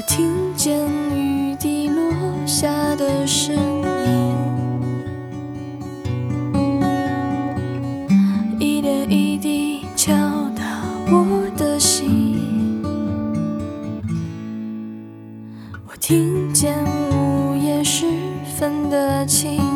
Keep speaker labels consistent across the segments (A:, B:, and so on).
A: 我听见雨滴落下的声音一点一滴敲打我的心。我听见午夜时分的琴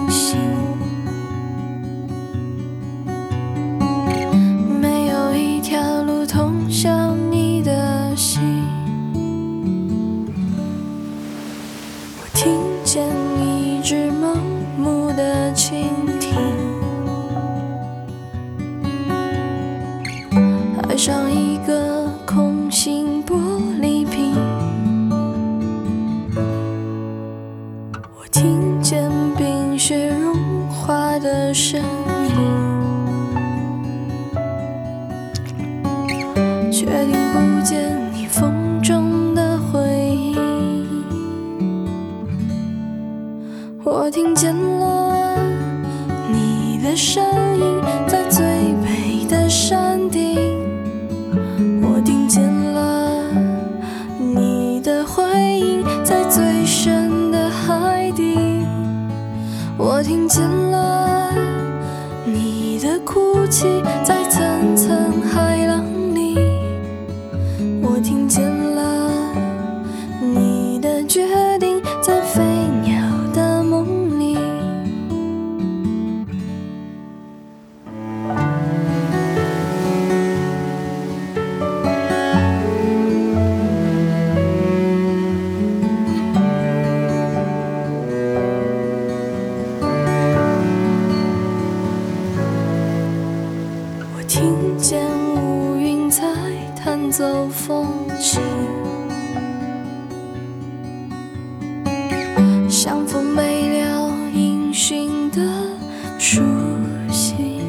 A: 却听不见你风中的回音。我听见了你的声音，在最北的山顶。我听见了你的回音，在最深的海底。我听见了你的哭泣，在层层海浪走风景，像风没了音讯的书信。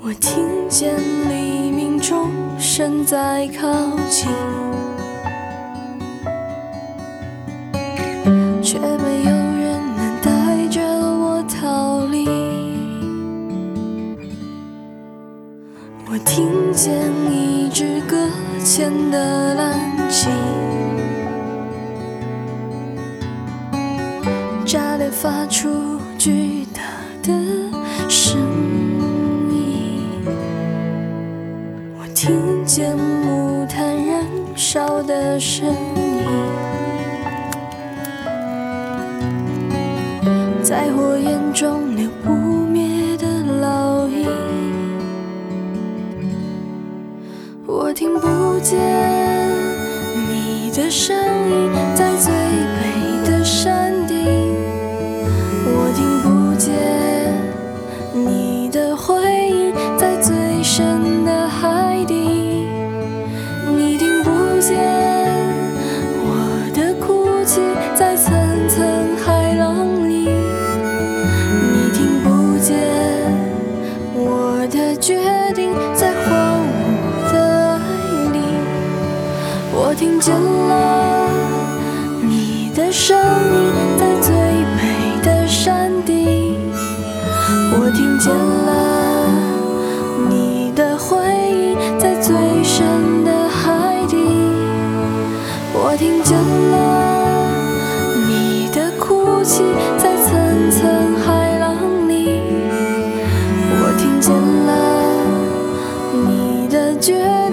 A: 我听见黎明钟声在靠近，却没有我听见一只搁浅的蓝鲸，炸裂发出巨大的声音。我听见木炭燃烧的声音，在火焰中的声音，在最北我听见了你的声音，在最美的山顶；我听见了你的回忆，在最深的海底；我听见了你的哭泣，在层层海浪里。我听见了你的绝。